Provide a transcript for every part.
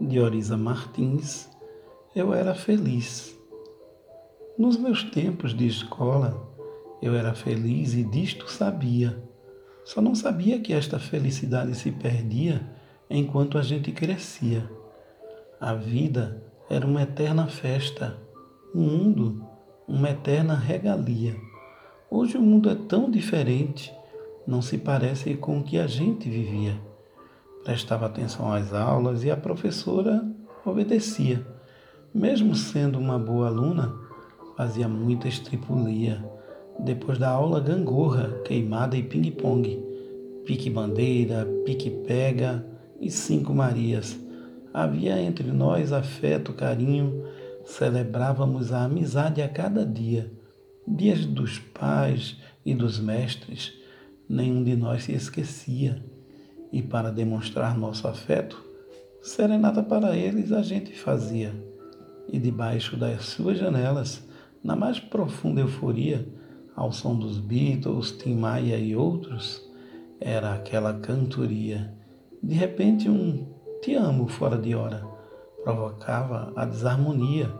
de Oriza Martins, eu era feliz. Nos meus tempos de escola, eu era feliz e disto sabia. Só não sabia que esta felicidade se perdia enquanto a gente crescia. A vida era uma eterna festa, o mundo uma eterna regalia. Hoje o mundo é tão diferente, não se parece com o que a gente vivia. Prestava atenção às aulas e a professora obedecia. Mesmo sendo uma boa aluna, fazia muita estripulia. Depois da aula, gangorra, queimada e ping-pong. Pique-bandeira, pique-pega e cinco Marias. Havia entre nós afeto, carinho, celebrávamos a amizade a cada dia dias dos pais e dos mestres, nenhum de nós se esquecia. E para demonstrar nosso afeto, serenata para eles a gente fazia. E debaixo das suas janelas, na mais profunda euforia, ao som dos Beatles, Tim Maia e outros, era aquela cantoria. De repente, um te amo fora de hora provocava a desarmonia,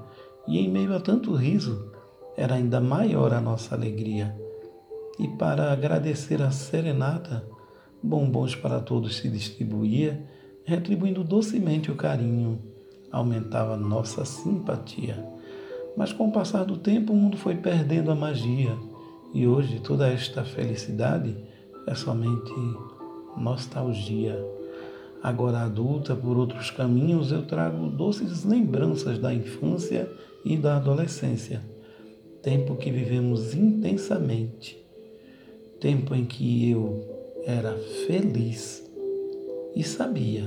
e em meio a tanto riso, era ainda maior a nossa alegria. E para agradecer a serenata, bombons para todos se distribuía, retribuindo docemente o carinho, aumentava nossa simpatia. Mas com o passar do tempo, o mundo foi perdendo a magia, e hoje toda esta felicidade é somente nostalgia. Agora adulta, por outros caminhos, eu trago doces lembranças da infância e da adolescência tempo que vivemos intensamente, tempo em que eu era feliz e sabia